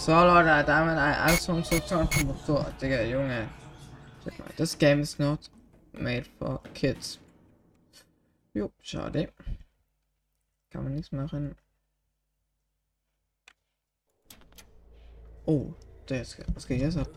So Leute, damit alles zum Zustand so, Digga, Junge. This game is not made for kids. Jo, schade. Kann man nichts machen. Oh, der ist, was geht jetzt ab?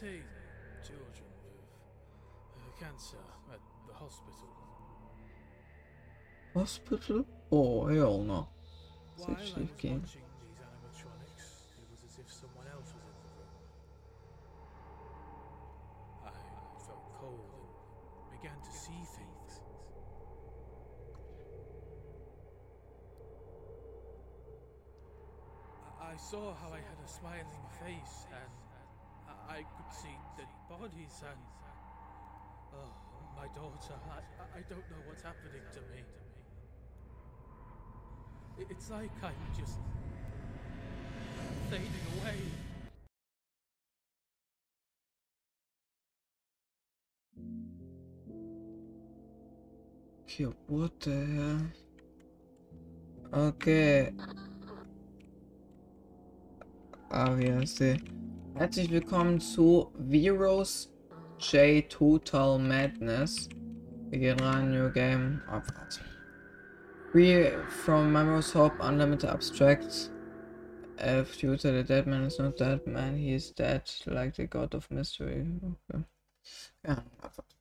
13 children with uh, cancer at the hospital. Hospital? Oh, hell no. While Such I was game. watching these animatronics, it was as if someone else was in the room. I felt cold and began to see things. I saw how I had a smiling face and I- could see dead bodies and oh, my daughter. I, I- don't know what's happening to me. It's like I'm just fading away. Okay, what the hell? Okay. Die? Herzlich willkommen zu Virus J Total Madness. Wir gehen rein, New Game. Abfahrt. We from Memories Hope Unlimited Abstract. If future the dead man is not dead man, he is dead like the god of mystery. Okay. Ja, Abfahrt.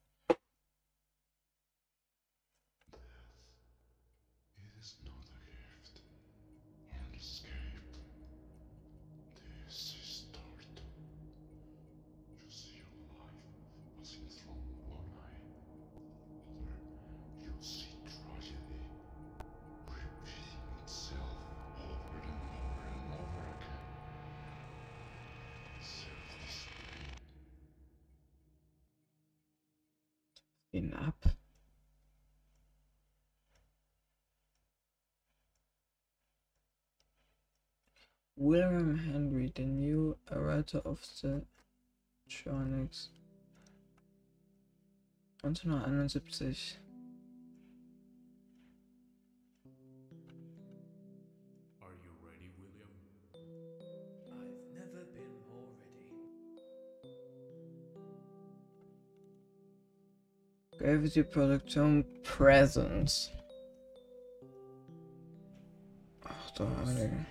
Ab. William Henry, the new writer of the Tronics. 1971. Gravity Production Presents. Ach, da haben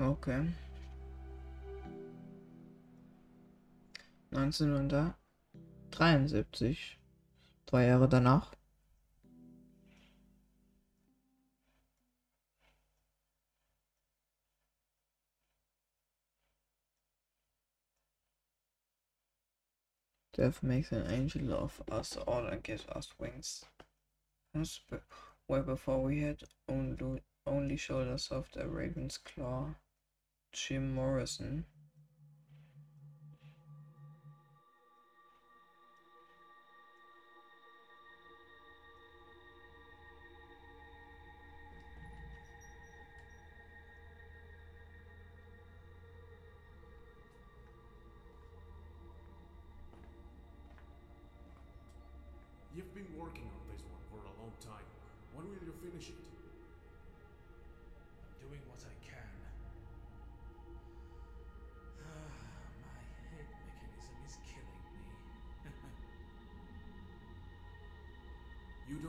Okay. 1973. Drei Jahre danach. Death makes an angel of us all and gives us wings. Way before we had only, only shoulders of the raven's claw. Jim Morrison. You've been working on this one for a long time. When will you finish it? I'm doing what I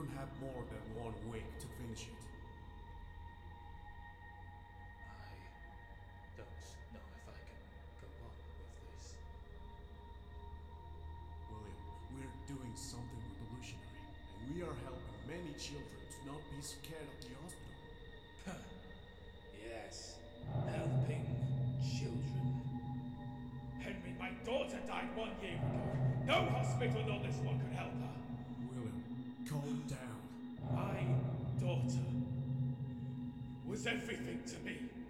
You don't have more than one week to finish it. I don't know if I can go on with this. William, we're doing something revolutionary, and we are helping many children to not be scared of the hospital. Yes, helping children. Henry, my daughter died one year ago. No hospital, not this one, could help everything to me.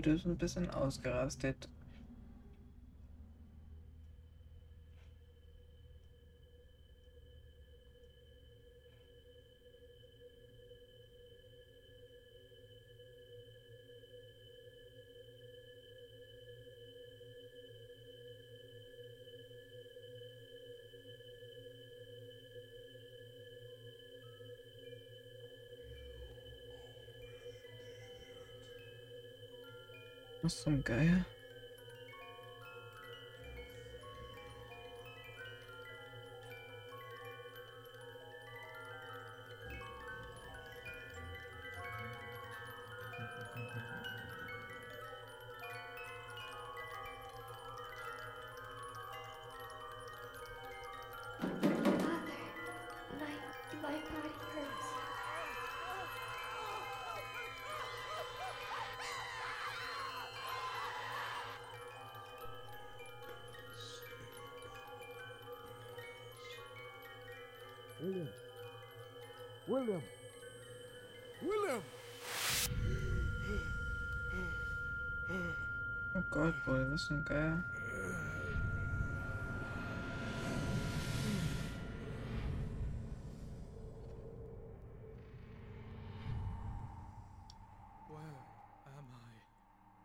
Du bist ein bisschen ausgerastet. Was zum William. William. William! Oh Gott, Boy, zum Geier? Where am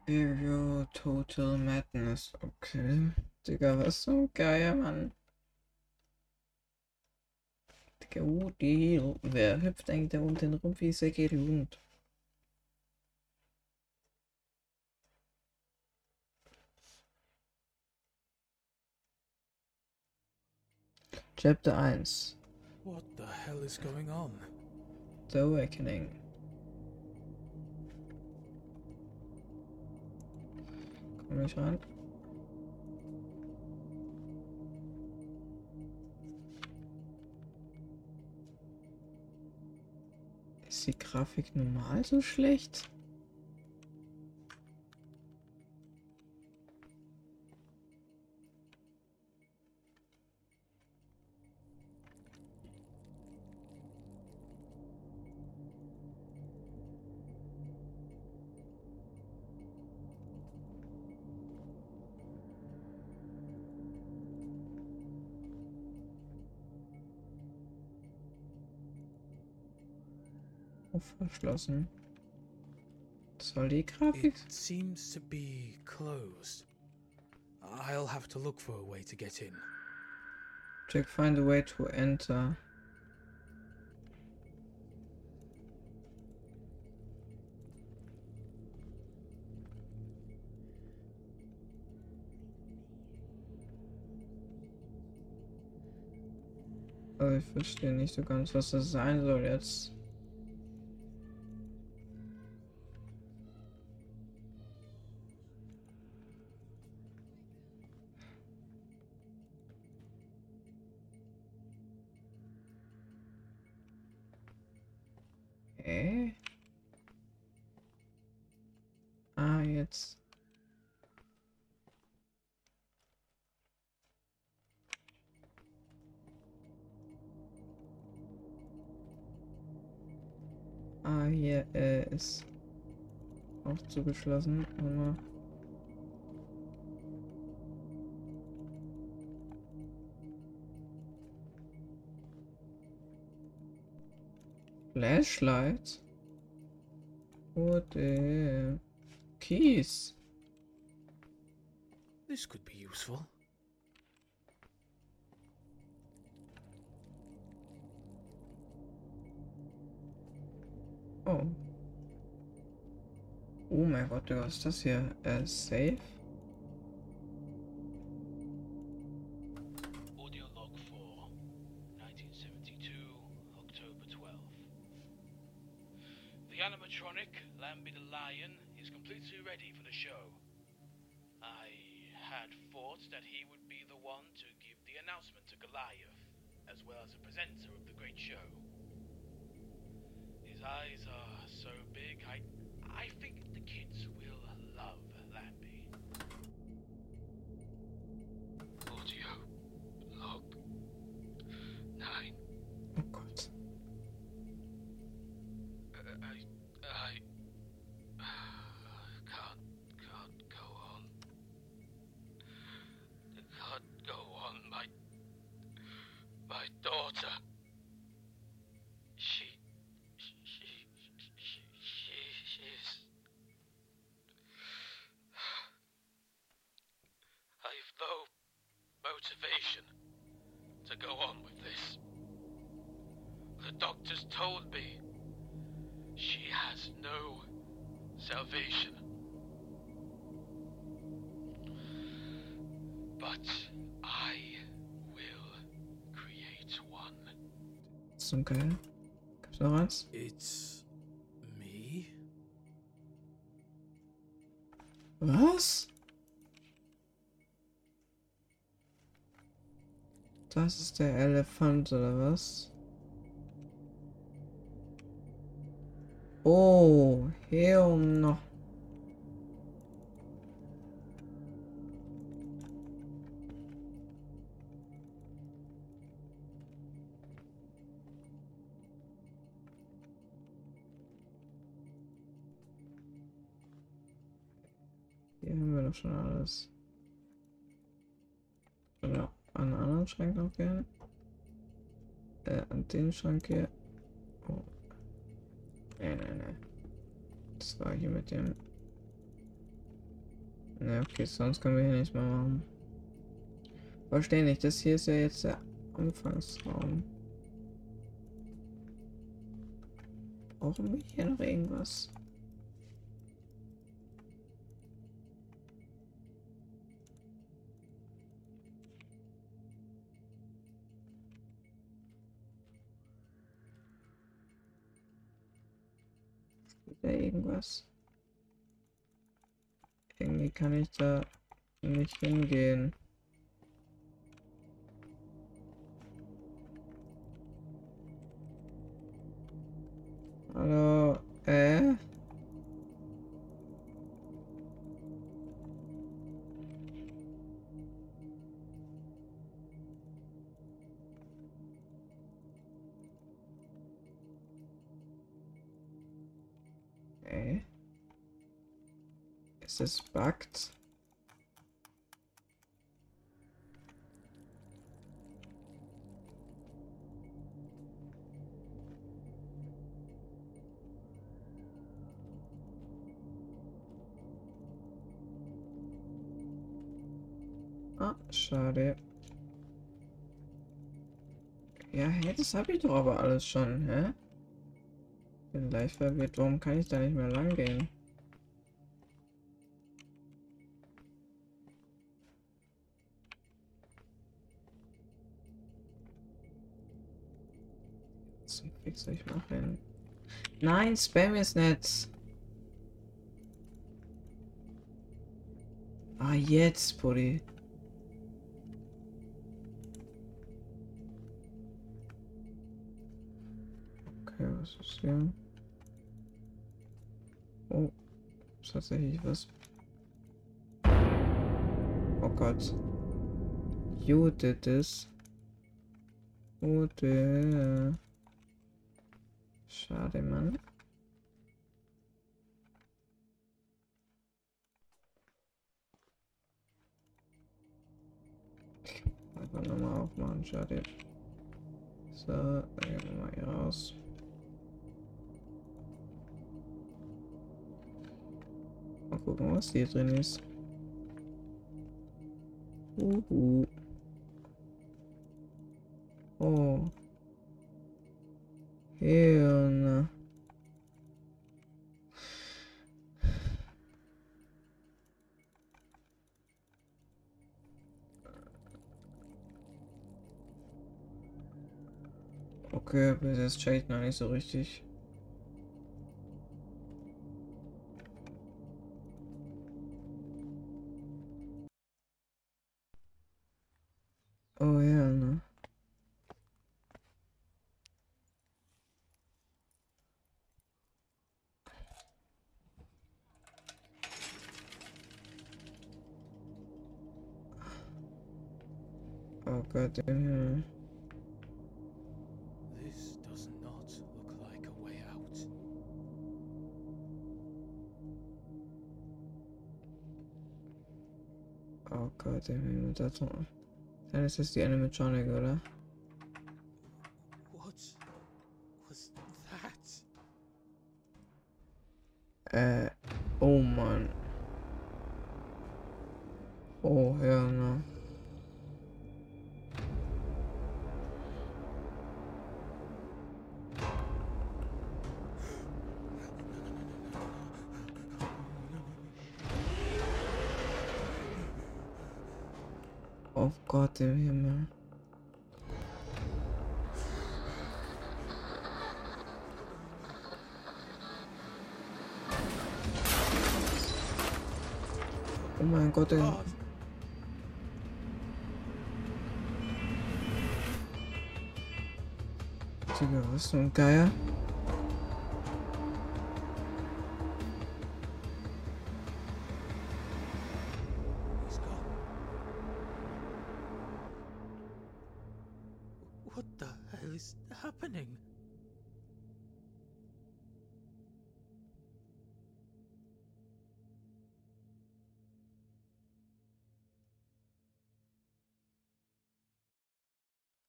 I? Hero Total Madness. Okay. Digga, was zum Geier, Mann? Digga, uh. Wer hüpft eigentlich da unten rum wie Säcke Hund? Chapter 1 What the hell is going on? The Awakening. Komm ich ran? Ist die Grafik normal so schlecht? Verschlossen. Soll die Grafik? It seems to be closed. I'll have to look for a way to get in. Check find a way to enter. Also ich verstehe nicht so ganz, was das sein soll jetzt. Zugeschlossen. Aber Flashlight? What the Keys? This could be useful. Oh. Oh mein Gott, was ist das hier? Äh, safe? Motivation to go on with this. The doctors told me she has no salvation. But I will create one. Zum Geil. Gibt's noch eins? It's me? Was? Das ist der Elefant, oder was? Oh, hell no. Hier haben wir doch schon alles. Oder an einen anderen Schrank noch gehen. Äh, an den Schrank hier. Oh. Nee, nee, nee. Das war hier mit dem. Ne, okay, sonst können wir hier nichts mehr machen. Verstehe nicht, das hier ist ja jetzt der Anfangsraum. Brauchen wir hier noch irgendwas? Irgendwas? Irgendwie kann ich da nicht hingehen. Hallo, äh? Es bugged? Ah, schade. Ja, hä, das habe ich doch aber alles schon, hä? bin leicht verwirrt. Warum kann ich da nicht mehr lang gehen? Soll ich machen? Nein, Spam ist nicht. Ah, jetzt, Buddy. Okay, was ist hier? Oh, ist tatsächlich was. Oh Gott. You did this. Oh, der. Schade, Mann. Einfach nochmal aufmachen, schade. So, dann gehen wir mal hier raus. Mal gucken, was hier drin ist. Uhu. Oh. Hirn. Okay, bis jetzt checkt noch nicht so richtig. Oh Gott, im Himmel. Das, dann ist das die Animatronic, oder? Warte, wir haben ja. Oh mein Gott, ey. Digga, was für ein Geier? What the hell is happening?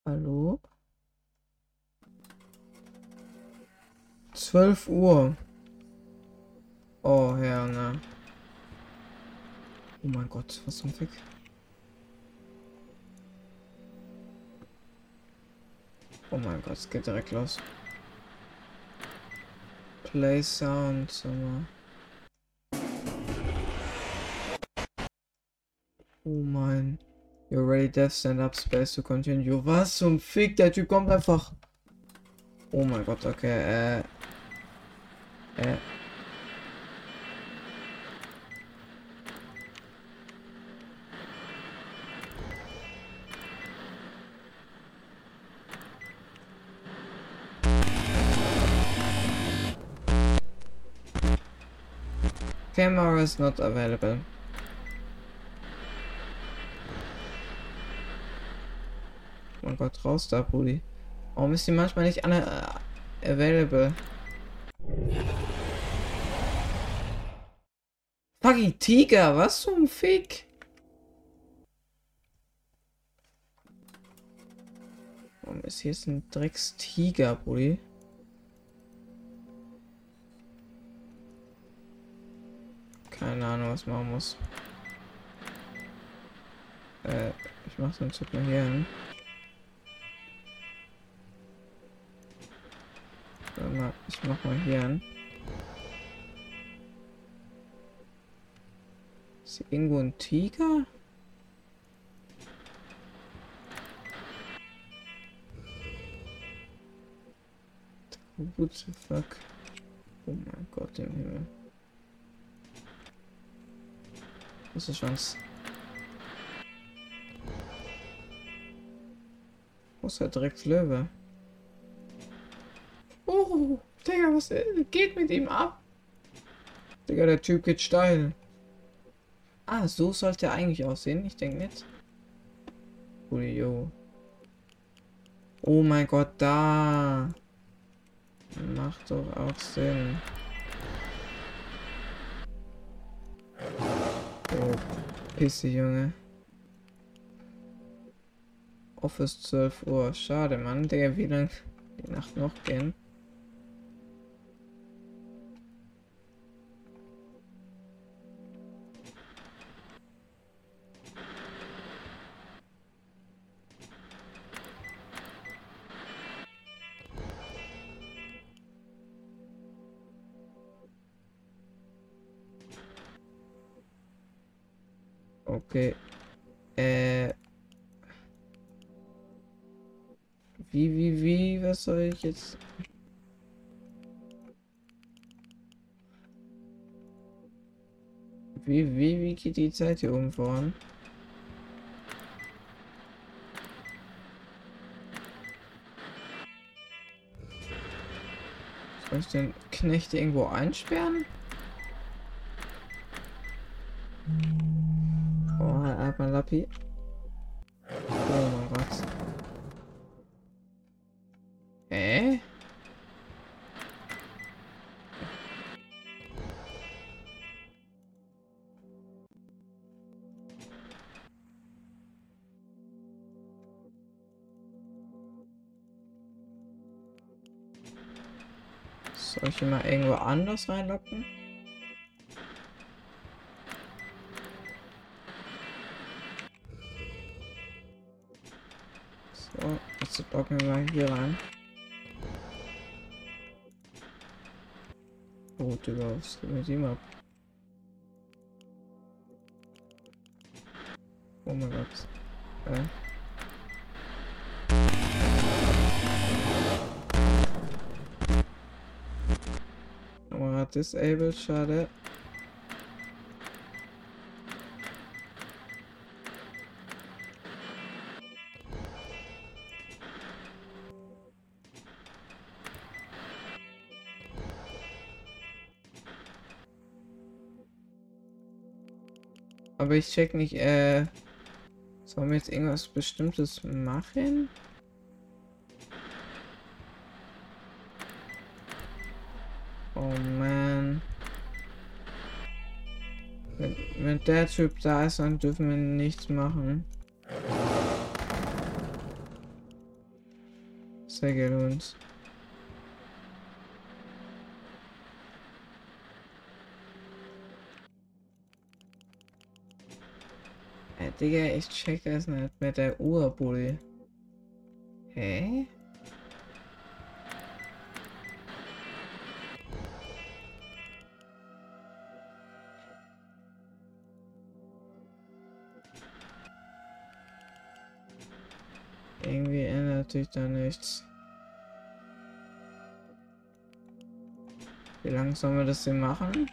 Hallo? 12 Uhr. Oh, ja, ne. Oh mein Gott, was zum Fick? Oh mein Gott, es geht direkt los. Play Sound, mal. Oh mein. You're ready, Death, stand up, space to continue. Was zum Fick? Der Typ kommt einfach. Oh mein Gott, okay, äh. Äh. Camera is not available. Oh mein Gott, raus da, Brudi. Warum ist die manchmal nicht alle äh, available? Fucking Tiger, was zum Fick? Warum ist hier ein Drecks-Tiger, Brudi? Keine Ahnung, was machen muss. Äh, ich mach so einen Zug mal hier hin. Ich mach mal hier hin. Ist hier irgendwo ein Tiger? What the fuck? Oh mein Gott im Himmel. Das ist was. Wo ist der direkt Löwe? Oh, Digga, was geht mit ihm ab? Digga, der Typ geht steil. Ah, so sollte er eigentlich aussehen. Ich denke nicht. Julio. Oh mein Gott, da. Macht doch auch Sinn. Oh, Pisse, Junge. Office 12 Uhr. Schade, Mann. Digga, wie lang die Nacht noch gehen? Okay. Äh. Wie, wie, wie, was soll ich jetzt? Wie, wie, wie geht die Zeit hier oben voran? Soll ich den Knecht irgendwo einsperren? Oh, hat man Lappi. Oh mein Gott. Hä? Soll ich ihn mal irgendwo anders reinlocken? Jetzt locken wir mal hier rein. Oh, Digga, was geht mit ihm ab? Oh mein Gott. Äh. Kamera disabled, schade. Aber ich check nicht, äh. Sollen wir jetzt irgendwas Bestimmtes machen? Oh man. Wenn, wenn der Typ da ist, dann dürfen wir nichts machen. Sehr gelohnt. Digga, ich check das nicht mit der Uhr, Bulli. Hä? Irgendwie ändert sich da nichts. Wie lange sollen wir das denn machen?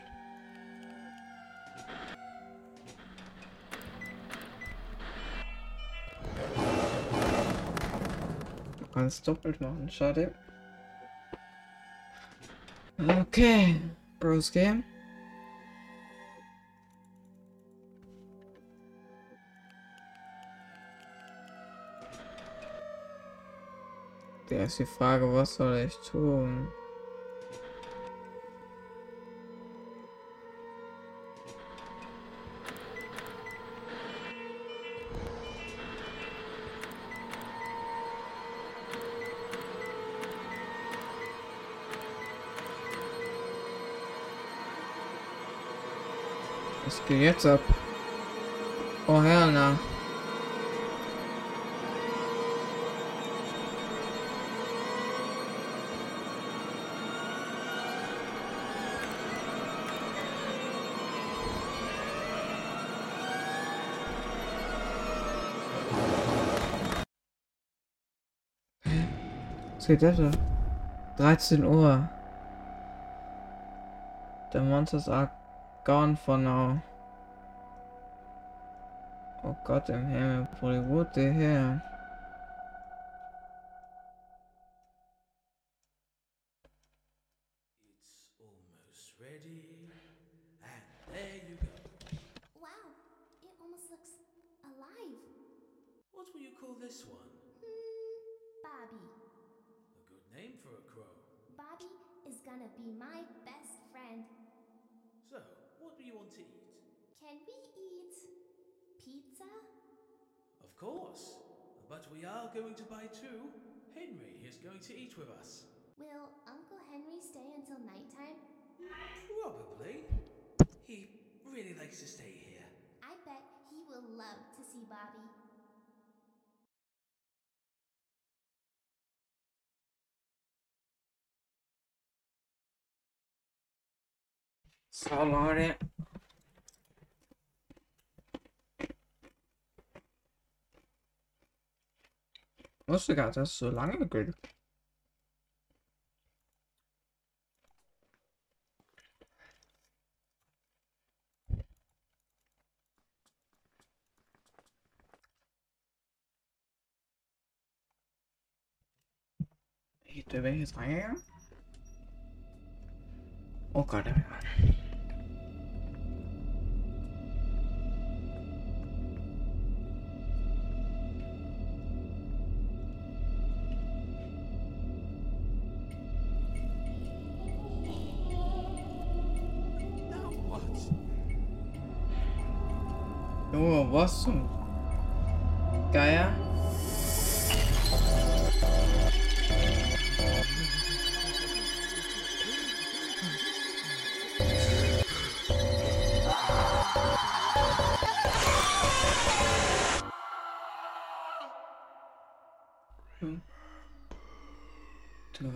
Kann es doppelt machen, schade. Okay, Bros Game. Der ist die Frage, was soll ich tun? Geht jetzt ab? Oh Herr, Was geht das da? 13 Uhr. The monsters are gone for now. Gott im Himmel, wo der her? Probably. He really likes to stay here. I bet he will love to see Bobby. Salare. the guy that's so lange gilt. Ich, da bin ich jetzt reingegangen? Oh Gott, da bin ich rein.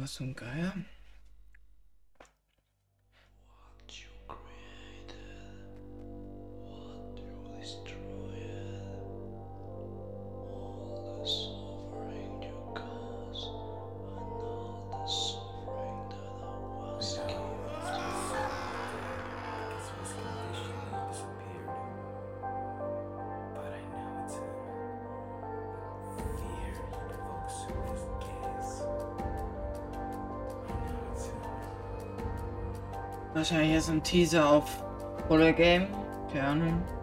Du, was zum Geier? Wahrscheinlich ist ein Teaser auf Roller Game. Keine Ahnung.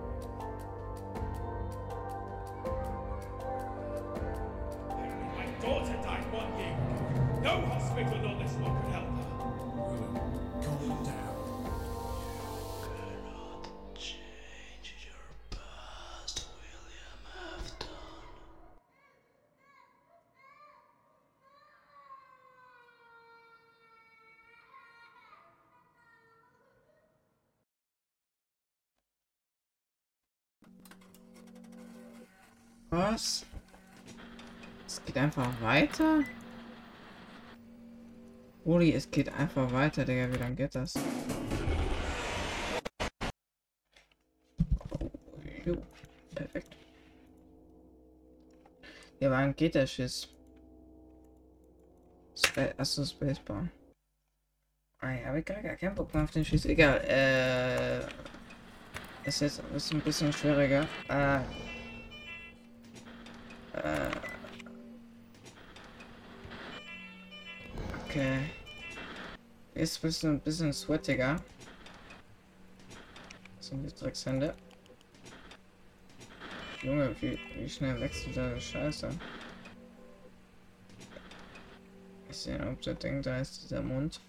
Was? Es geht einfach weiter? Uli, es geht einfach weiter, Digga. Wie lange geht das? Jo, perfekt. Ja, wann geht der Schiss? Spa Achso, Spacebar. Ah, ja, gar, gar keinen Bock mehr auf den Schiss. Egal, äh. Ist jetzt ist ein bisschen schwieriger. Äh. Äh. Okay. Ist ein bisschen, ein bisschen sweatiger. Das sind die Dreckshände. Junge, wie, wie schnell wechselt der Scheiße? Ich sehe, ob der Ding da ist, dieser Mund.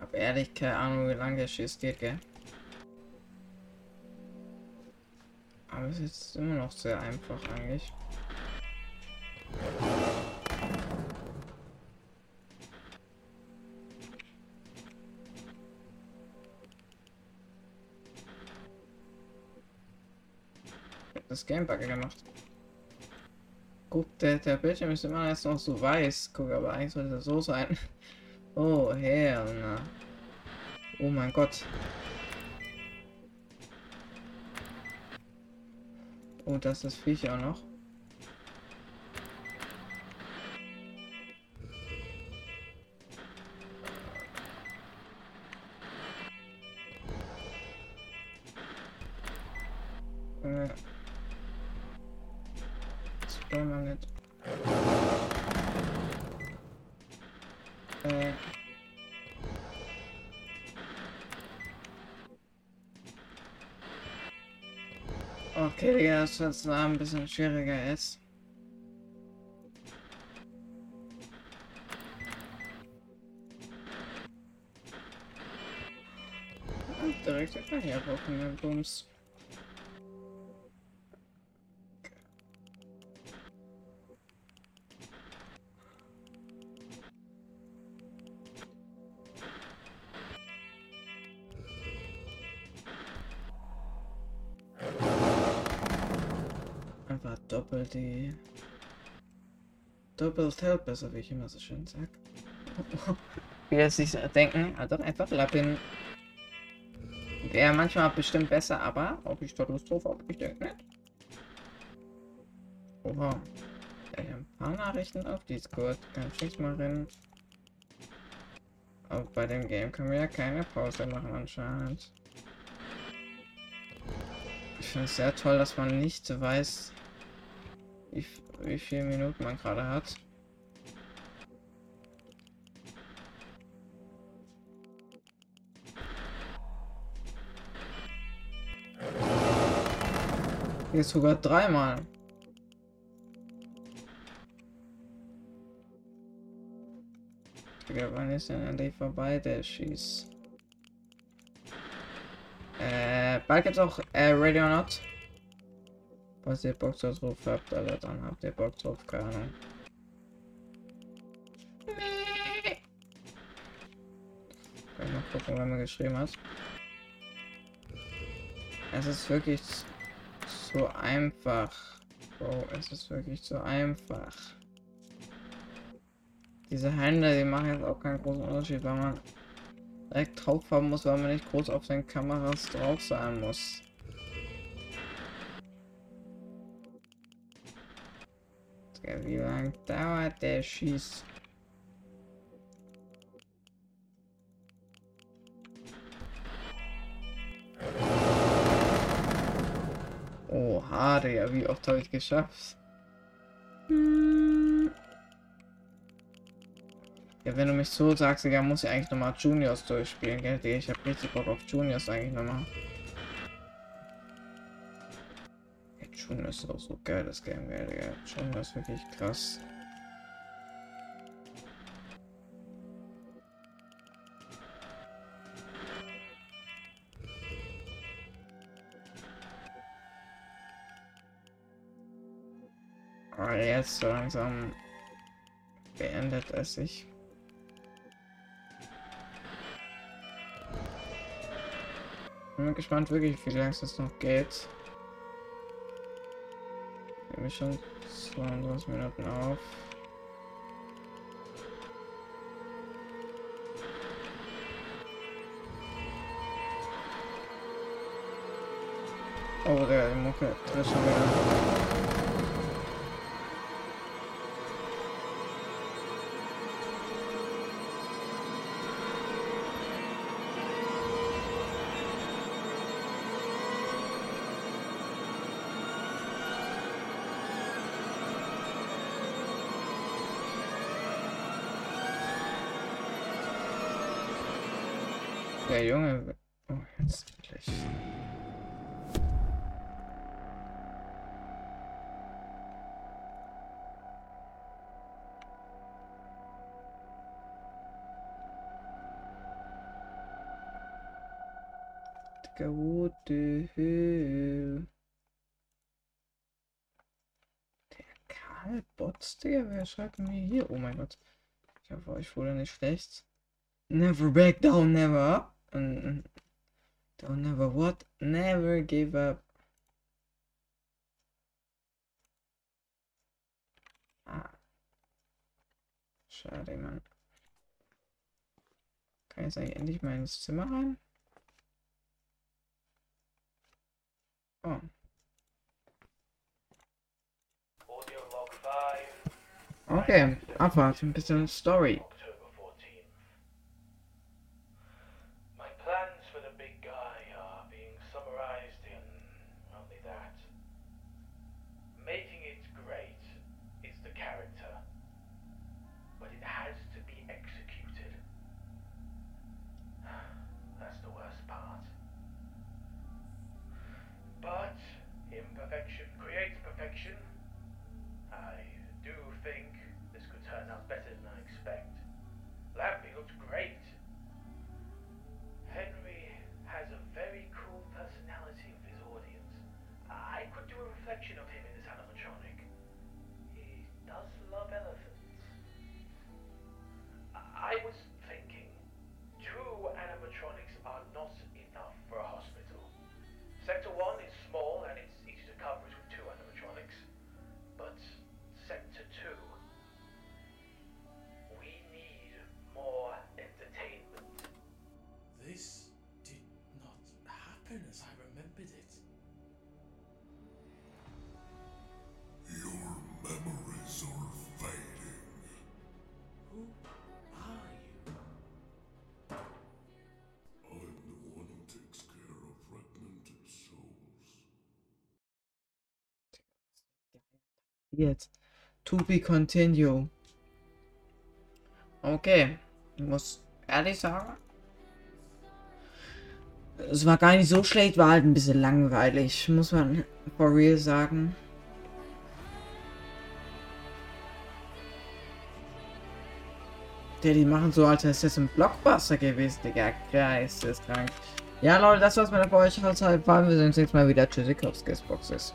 Hab ehrlich keine Ahnung, wie lange der Schiss geht, gell? Aber es ist immer noch sehr einfach eigentlich. Das Gamebugger gemacht. Guck, der, der Bildschirm ist immer erst noch so weiß. Guck, aber eigentlich sollte das so sein. Oh, hell, na. Oh mein Gott. Oh, das ist Viech auch noch. Äh. Man nicht. Äh. Okay, Digga, das wird zwar ein bisschen schwieriger. Und direkt hinterher rocken, den Bums. Doppelt Tell besser, wie ich immer so schön sag. wie er sich denken, also einfach Lappin. Wäre manchmal bestimmt besser, aber ob ich da Lust drauf habe, ich denke nicht. Oha. Ich habe ein paar Nachrichten auf Discord. Kann ich mal rennen. Aber bei dem Game können wir ja keine Pause machen anscheinend. Ich finde es sehr toll, dass man nicht weiß, wie, wie viele Minuten man gerade hat. Hier sogar dreimal. Digga, wann ist denn endlich vorbei, der Schieß? Äh, bald gibt's auch äh, Ready or Not. Was ihr Bock drauf habt, Alter, dann habt ihr Bock drauf, keine Ahnung. Kann mal gucken, wann man geschrieben hat. Es ist wirklich so einfach. Bro, es ist wirklich so einfach. Diese Hände, die machen jetzt auch keinen großen Unterschied, weil man direkt drauf haben muss, weil man nicht groß auf den Kameras drauf sein muss. Wie lange dauert der Schieß? Oha, Digga, wie oft habe ich geschafft? Hm. Ja, wenn du mich so sagst, Digga, muss ich eigentlich nochmal Juniors durchspielen, gell? Ich hab richtig Bock auf Juniors eigentlich nochmal. Ja, Juniors ist auch so geil, das Game, gell, Digga. Juniors ist wirklich krass. Aber jetzt so langsam beendet es sich. Bin gespannt wirklich, wie lange es noch geht. Nehme ich schon 22 Minuten auf. Oh, der Mucke trifft schon wieder. Digga, wer schreibt mir hier? Oh mein Gott. Ich hoffe, euch wurde nicht schlecht. Never back down, never. Mm, Don't never what? Never give up. Ah. Schade, Mann. Kann ich jetzt eigentlich endlich mal ins Zimmer rein? Oh. Audio log 5. Okay, abwarten, ein bisschen Story. Jetzt. To be continue. Okay. Ich muss ehrlich sagen. Es war gar nicht so schlecht, war halt ein bisschen langweilig, muss man for real sagen. Der, die machen so, als wäre es ein Blockbuster gewesen, Digga. Geisteskrank. Ja, Leute, das war's mit der für euch. Halt, Wir sehen uns nächstes Mal wieder. Tschüssikowskis Boxes.